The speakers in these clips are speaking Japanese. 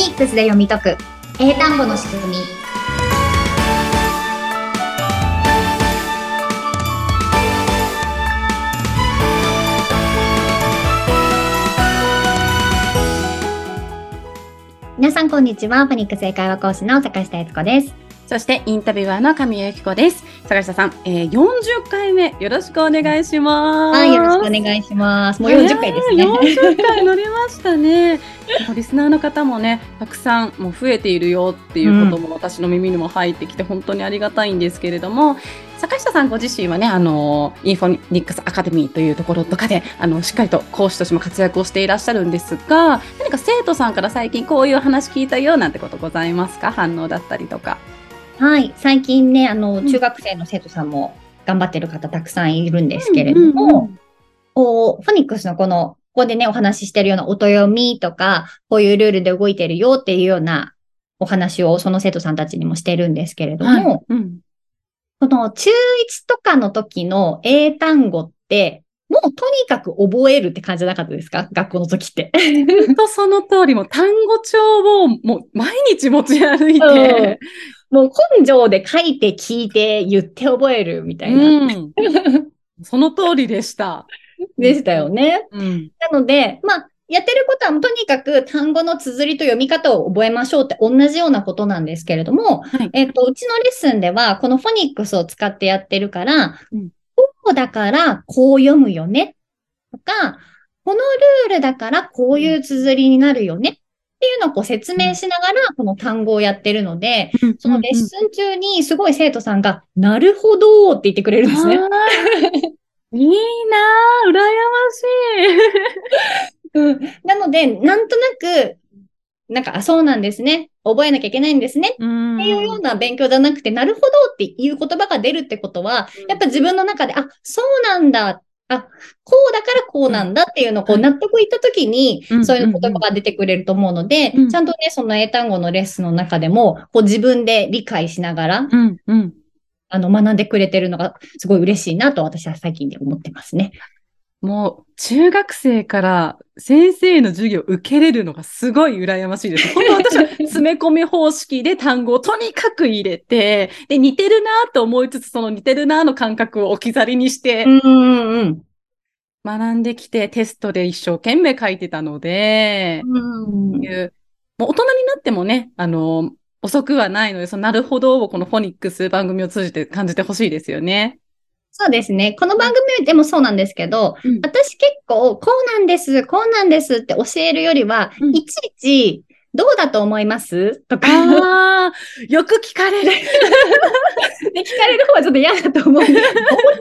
ニックスで読み解く。英単語の仕組み。皆さんこんにちは。フォニックス英会話講師の坂下悦子です。そしてインタビュアーの神谷由紀子です。坂下さん、えー、40回目よろしくお願いします。はい、よろしくお願いします。もう40回ですね。40回乗りましたね。リスナーの方もね、たくさんもう増えているよっていうことも私の耳にも入ってきて、本当にありがたいんですけれども、坂下さんご自身はね、あの、インフォニックスアカデミーというところとかで、あの、しっかりと講師としても活躍をしていらっしゃるんですが、何か生徒さんから最近こういう話聞いたよなんてことございますか？反応だったりとか。はい、最近ね、あの、中学生の生徒さんも頑張ってる方たくさんいるんですけれども、うんうんうん。こう、フォニックスのこの、ここでね、お話ししてるような音読みとか、こういうルールで動いてるよっていうようなお話をその生徒さんたちにもしてるんですけれども、はい。うん。この中1とかの時の英単語って、もうとにかく覚えるって感じじゃなかったですか？学校の時って。本当その通り、もう単語帳をもう毎日持ち歩いて、もう根性で書いて聞いて言って覚えるみたいな。うん、その通りでした。でしたよね。うん、なので、まあ、やってることはとにかく単語の綴りと読み方を覚えましょうって同じようなことなんですけれども、はいえっと、うちのレッスンではこのフォニックスを使ってやってるから、うんこうだからこう読むよね。とか、このルールだからこういう綴りになるよね。っていうのをこう説明しながらこの単語をやってるので、そのレッスン中にすごい生徒さんが、なるほどって言ってくれるんですね。いいなぁ、羨ま うん、なので、なんとなく、なんか、あ、そうなんですね。覚えなきゃいけないんですね。っていうような勉強じゃなくて、なるほどっていう言葉が出るってことは、やっぱ自分の中で、あ、そうなんだ。あ、こうだからこうなんだっていうのをこうはい納得いったときにうん、そういう言葉が出てくれると思うのでうん、ちゃんとね、その英単語のレッスンの中でも、こう自分で理解しながら。あの、学んでくれてるのがすごい嬉しいなと私は最近で思ってますね。もう、中学生から先生の授業を受けれるのがすごい羨ましいです。本当私は詰め込み方式で単語をとにかく入れて、で、似てるなと思いつつ、その似てるなの感覚を置き去りにして。学んできてテストで一生懸命書いてたので、うんいうもう大人になってもね、あの、遅くはないので、そのなるほどをこのフォニックス番組を通じて感じてほしいですよね。そうですね。この番組でもそうなんですけど、うん。私結構、こうなんです、こうなんですって教えるよりは、うん。いちいち、どうだと思います？とか、よく聞かれる。で聞かれる方はちょっと嫌だと思う。どうって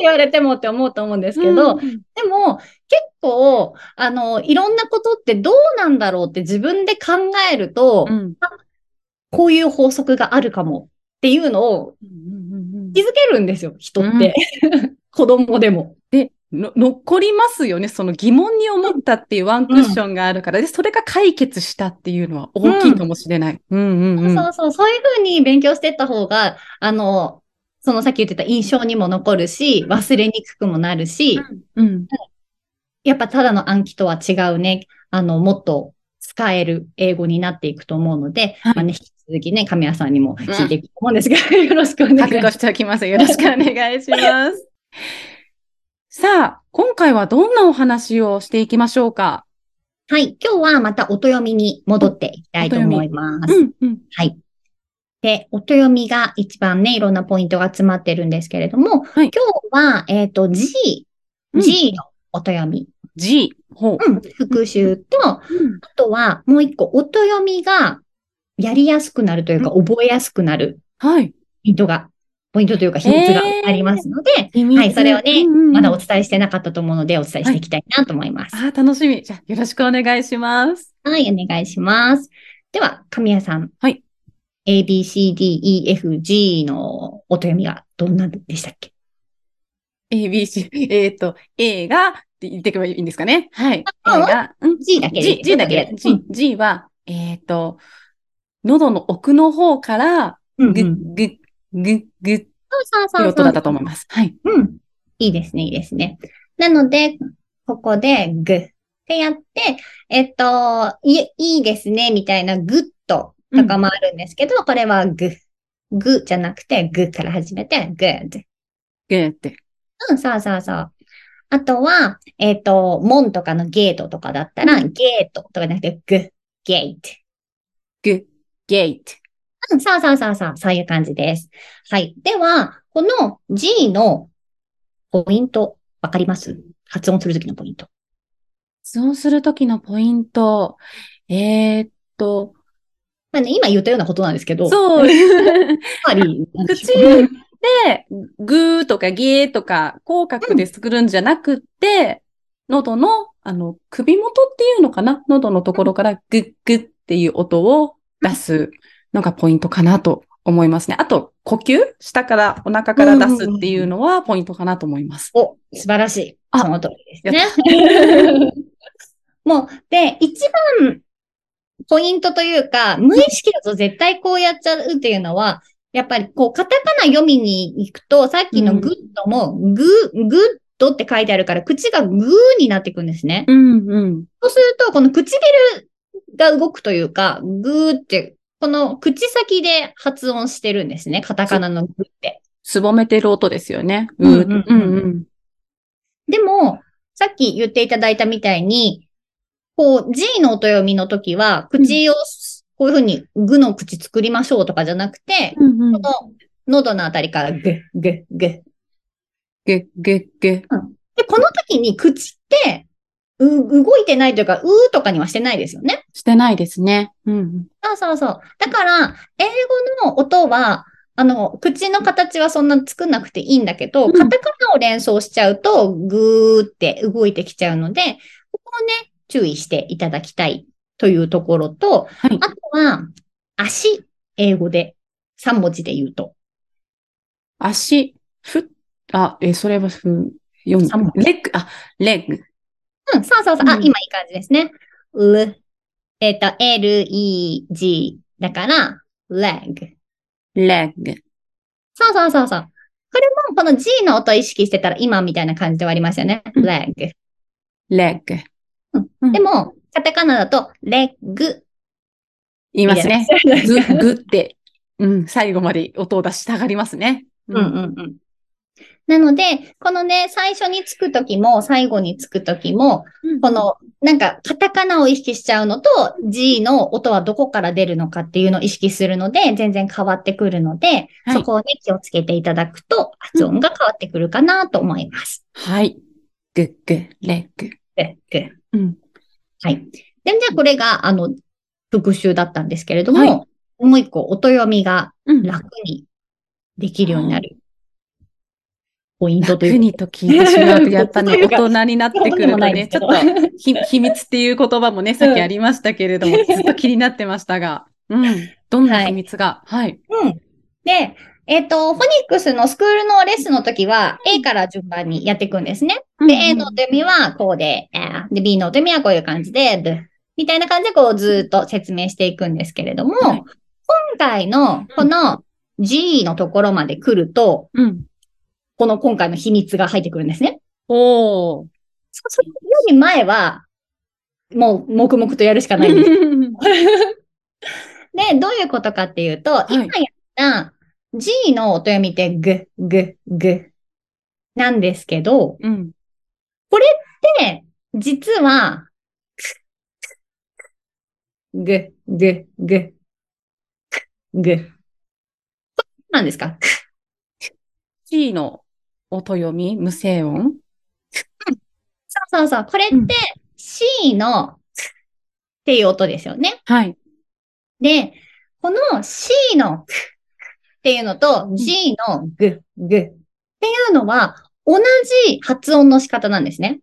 言われてもって思うと思うんですけど、うんでも、結構、あの、いろんなことってどうなんだろうって自分で考えると、うん。こういう法則があるかもっていうのを気づけるんですよ、人って。子供でも。で、の残りますよね。その疑問に思ったっていうワンクッションがあるから、で、それが解決したっていうのは大きいかもしれない。うん、うん、うん。そうそう、そういうふうに勉強していった方が、あの、そのさっき言ってた印象にも残るし、忘れにくくもなるし、うん。やっぱただの暗記とは違うね、あの、もっと使える英語になっていくと思うので、はいまあね、引き続きね、神谷さんにも聞いていくと思うんですが、よろしくお願いします。覚悟しておきます。よろしくお願いします。さあ、今回はどんなお話をしていきましょうか？はい、今日はまた音読みに戻っていきたいと思います。うん、うん。はい。で、音読みが一番ね、いろんなポイントが詰まってるんですけれども、はい今日は、えっ、と、G、うん G の音読み。G。ほう。うん、復習と、あうんとはもう一個、音読みがやりやすくなるというか、覚えやすくなるはい。ポイントが、ポイントというか秘密がありますので、はい、それをね、まだお伝えしてなかったと思うので、お伝えしていきたいなと思います。あー楽しみ。じゃあ、よろしくお願いします。はい、お願いします。では、神谷さん。はい。A, B, C, D, E, F, G の音読みがどんなでしたっけ？A, B, C、えっ、と、A が、って言っていけばいいんですかね？はい。A あが、うん ?G だけで G、G だけで。G、G は、えっ、と、喉の奥の方から、ぐ、うんうんぐ、ぐ、ぐっそうそうそうていう音だったと思います。はい。うん。いいですね、いいですね。なので、ここで、ぐってやって、えっと、いいいですね、みたいな、ぐっととかもあるんですけど、これはグ。グじゃなくて、グから始めて、good。グーって。うん、そうそうそう。あとは、えっ、と、門とかのゲートとかだったら、うんゲートとかじゃなくて、グ、ゲート。グ、ゲート。うん、そうそうそうそう、そういう感じです。はい。では、この G のポイント、わかります発音するときのポイント。発音するときのポイント。えーっと、まあね、今言ったようなことなんですけど、そう。つまり、口うで、グーとかゲーとか、口角で作るんじゃなくって、喉の、あの、首元っていうのかな？喉のところからグッグッっていう音を出すのがポイントかなと思いますね。あと、呼吸？下から、お腹から出すっていうのはポイントかなと思います。お、素晴らしい。あその通りですね。もう、で、一番ポイントというか、無意識だと絶対こうやっちゃうっていうのは、やっぱりこう、カタカナ読みに行くと、さっきの good も、グー、グッドって書いてあるから、口がグーになっていくんですね。うん、うん。そうすると、この唇が動くというか、グーって、この口先で発音してるんですね。カタカナのグーって。すぼめてる音ですよね。うんうんうんうんうん。でも、さっき言っていただいたみたいに、こう、G の音読みの時は、口を、こういうふうに、グの口作りましょうとかじゃなくて、うんうんこの喉のあたりからグッ、グッ、グッ。グッグッグッ。で、この時に口って、う、動いてないというか、うーとかにはしてないですよね。してないですね。うん。そうそうそう。だから、英語の音は、あの、口の形はそんな作んなくていいんだけど、うんカタカナを連想しちゃうと、ぐーって動いてきちゃうので、ここをね、注意していただきたいというところと、はいあとは、足、英語で、3文字で言うと。足、ふ、あ、え、それはふ、読三文む。レッグ、あ、レッグ。うん、そうそうそう。あ、うん今いい感じですね。l、えっ、と、l, e, g だから、leg。レッグ。そうそうそうそう。これもこの G の音を意識してたら今みたいな感じで終わりますよね。うん leg。レッグ。うんうんでも、カタカナだと、レッグ。言いますね。みグッ、グって、うん、最後まで音を出したがりますね。うんうんうん。なので、このね、最初につくときも、最後につくときも、うんこ、の、なんか、カタカナを意識しちゃうのと、G の音はどこから出るのかっていうのを意識するので、全然変わってくるので、はいそこをね、気をつけていただくと、発音が変わってくるかなと思います。はい。グッグ、レッグ。ででうん。はい。で、じゃあこれが、あの、復習だったんですけれども、はいもう一個、音読みがうん。楽にできるようになる。ポイントという楽にと聞いてしまうと、やっぱね、大人になってくるとね、ちょっとひ秘密っていう言葉もね、さっきありましたけれども、ずっと気になってましたが、うん。どんな秘密が？はい。うん。で、えっ、と、フォニックスのスクールのレッスンの時は、A から順番にやっていくんですね。で、A の音読みはこうで、で、B の音読みはこういう感じで、でみたいな感じでこうずっと説明していくんですけれども、はい今回のこの G のところまで来ると、うん。この今回の秘密が入ってくるんですね。おー。それより前は、もう黙々とやるしかないんです。で、どういうことかっていうと、い今やった G の音読みってグ、グ、グなんですけど、うん。で、実は、ぐ、ぐ、ぐ、ぐ。何ですか？C の音読み、無声音？そうそうそう。これっうんて C のっていう音ですよね。はい。で、この C のっていうのと G のグ、グっていうのは同じ発音の仕方なんですね。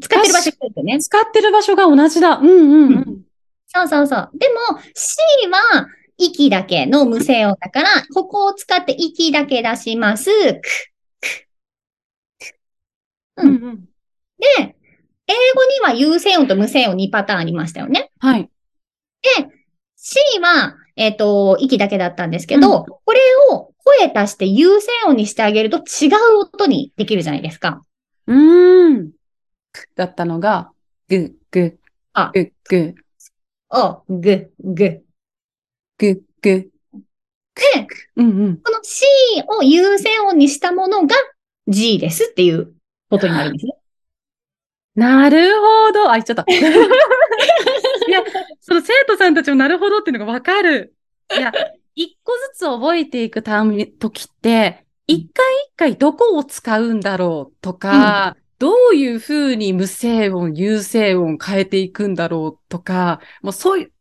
使ってる場所ですよね。使ってる場所が同じだ。うんうんうん。そうそうそう。でも C は息だけの無声音だから、ここを使って息だけ出します。くうんうん。で、英語には有声音と無声音2パターンありましたよね。はい。C は、えっ、と、息だけだったんですけど、うんこれを声足して有声音にしてあげると違う音にできるじゃないですか。うーん。だったのが、ぐ、ぐ、あぐ、ぐ。お、ぐ、ぐ。で、ぐ、ぐ。うんうん。この C を優先音にしたものが G ですっていうことになるんですね。なるほど。あ、言っちゃった。いや、その生徒さんたちもなるほどっていうのがわかる。いや、一個ずつ覚えていくため、時って、一回一回どこを使うんだろうとか、どういうふうに無声音、有声音変えていくんだろうとか、もうそういう、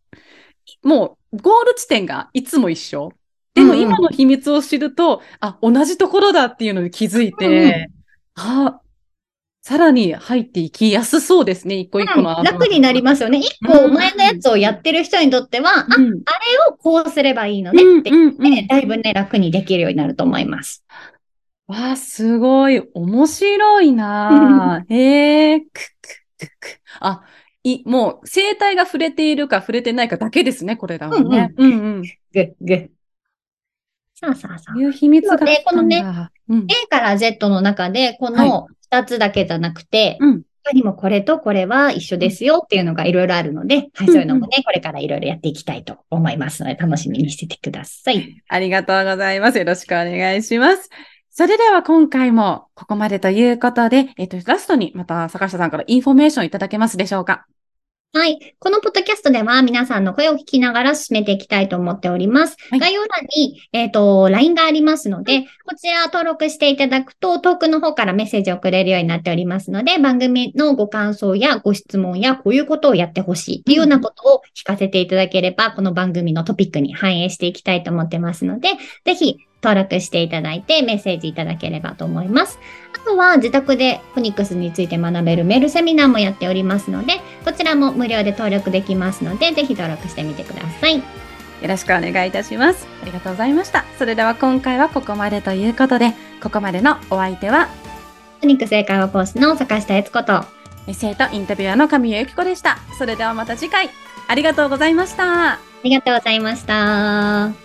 もうゴール地点がいつも一緒。でもうんうん今の秘密を知ると、あ、同じところだっていうのに気づいて、うんうんあ、さらに入っていきやすそうですね、一個一個の。楽になりますよね。一個前のやつをやってる人にとっては、あ、あれうんをこうすればいいのねってうんうんね、だいぶね、楽にできるようになると思います。わあ、すごい。面白いなあ。へえ、くくくく。あ、い、もう、声帯が触れているか触れてないかだけですね、これらはね。うんうん。ぐ、ぐ。さあさあさあそう。いう秘密が。でこのねうん。A から Z の中で、この2つだけじゃなくて、うん。他にもこれとこれは一緒ですよっていうのがいろいろあるので、はい、そういうのもね、これからいろいろやっていきたいと思いますので、楽しみにしててください。ありがとうございます。よろしくお願いします。それでは今回もここまでということで、えっと、ラストにまた坂下さんからインフォメーションいただけますでしょうか？はい。このポッドキャストでは皆さんの声を聞きながら進めていきたいと思っております。はい概要欄に、えっ、と、LINE がありますので、こちら登録していただくと、遠くの方からメッセージをくれるようになっておりますので、番組のご感想やご質問や、こういうことをやってほしいっていうようなことを聞かせていただければ、この番組のトピックに反映していきたいと思ってますので、ぜひ登録していただいてメッセージいただければと思います。あとは自宅でフォニックスについて学べるメールセミナーもやっておりますので、こちらも無料で登録できますので、ぜひ登録してみてください。よろしくお願いいたします。ありがとうございました。それでは今回はここまでということで、ここまでのお相手は、フォニックス英会話講師の坂下悦子と、生徒インタビュアーの神谷由紀子でした。それではまた次回、ありがとうございました。ありがとうございました。